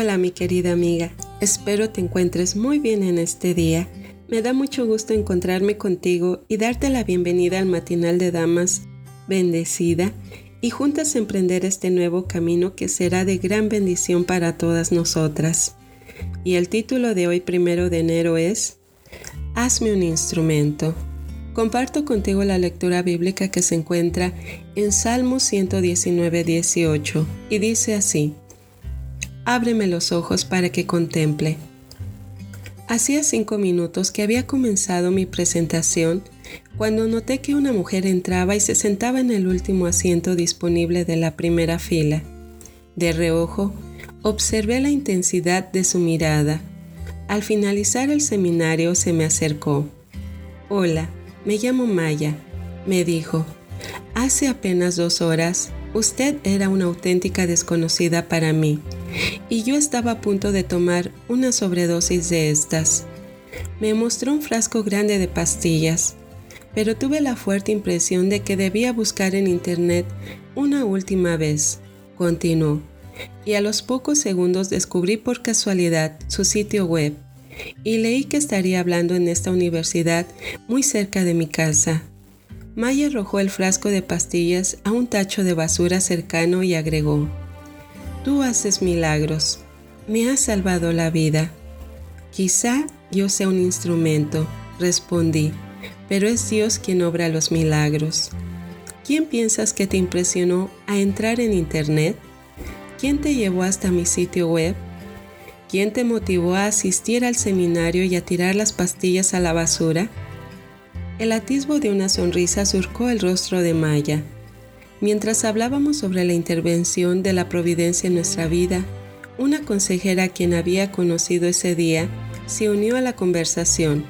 Hola mi querida amiga, espero te encuentres muy bien en este día. Me da mucho gusto encontrarme contigo y darte la bienvenida al matinal de damas bendecida y juntas emprender este nuevo camino que será de gran bendición para todas nosotras. Y el título de hoy primero de enero es Hazme un instrumento. Comparto contigo la lectura bíblica que se encuentra en Salmo 119, 18 y dice así, Ábreme los ojos para que contemple. Hacía cinco minutos que había comenzado mi presentación cuando noté que una mujer entraba y se sentaba en el último asiento disponible de la primera fila. De reojo, observé la intensidad de su mirada. Al finalizar el seminario se me acercó. Hola, me llamo Maya, me dijo. Hace apenas dos horas, usted era una auténtica desconocida para mí y yo estaba a punto de tomar una sobredosis de estas. Me mostró un frasco grande de pastillas, pero tuve la fuerte impresión de que debía buscar en Internet una última vez. Continuó, y a los pocos segundos descubrí por casualidad su sitio web y leí que estaría hablando en esta universidad muy cerca de mi casa. Maya arrojó el frasco de pastillas a un tacho de basura cercano y agregó, Tú haces milagros. Me has salvado la vida. Quizá yo sea un instrumento, respondí, pero es Dios quien obra los milagros. ¿Quién piensas que te impresionó a entrar en Internet? ¿Quién te llevó hasta mi sitio web? ¿Quién te motivó a asistir al seminario y a tirar las pastillas a la basura? El atisbo de una sonrisa surcó el rostro de Maya. Mientras hablábamos sobre la intervención de la providencia en nuestra vida, una consejera a quien había conocido ese día se unió a la conversación.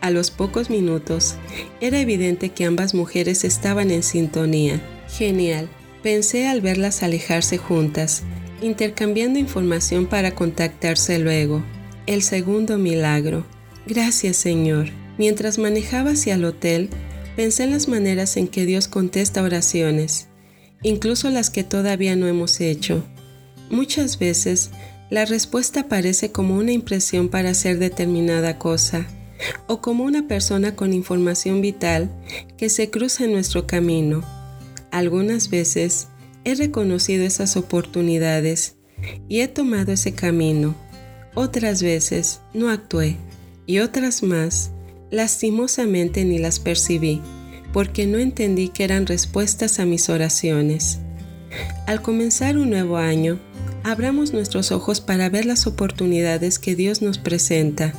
A los pocos minutos, era evidente que ambas mujeres estaban en sintonía. Genial, pensé al verlas alejarse juntas, intercambiando información para contactarse luego. El segundo milagro. Gracias Señor. Mientras manejaba hacia el hotel, Pensé en las maneras en que Dios contesta oraciones, incluso las que todavía no hemos hecho. Muchas veces la respuesta parece como una impresión para hacer determinada cosa, o como una persona con información vital que se cruza en nuestro camino. Algunas veces he reconocido esas oportunidades y he tomado ese camino. Otras veces no actué y otras más Lastimosamente ni las percibí, porque no entendí que eran respuestas a mis oraciones. Al comenzar un nuevo año, abramos nuestros ojos para ver las oportunidades que Dios nos presenta.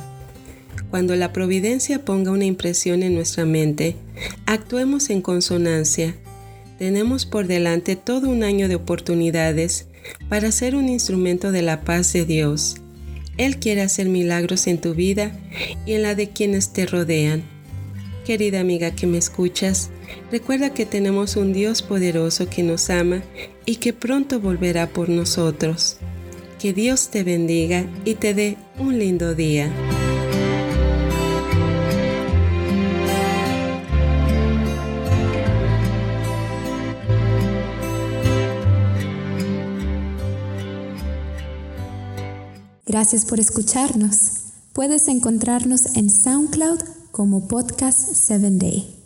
Cuando la providencia ponga una impresión en nuestra mente, actuemos en consonancia. Tenemos por delante todo un año de oportunidades para ser un instrumento de la paz de Dios él quiere hacer milagros en tu vida y en la de quienes te rodean. Querida amiga que me escuchas, recuerda que tenemos un Dios poderoso que nos ama y que pronto volverá por nosotros. Que Dios te bendiga y te dé un lindo día. Gracias por escucharnos. Puedes encontrarnos en SoundCloud como Podcast 7 Day.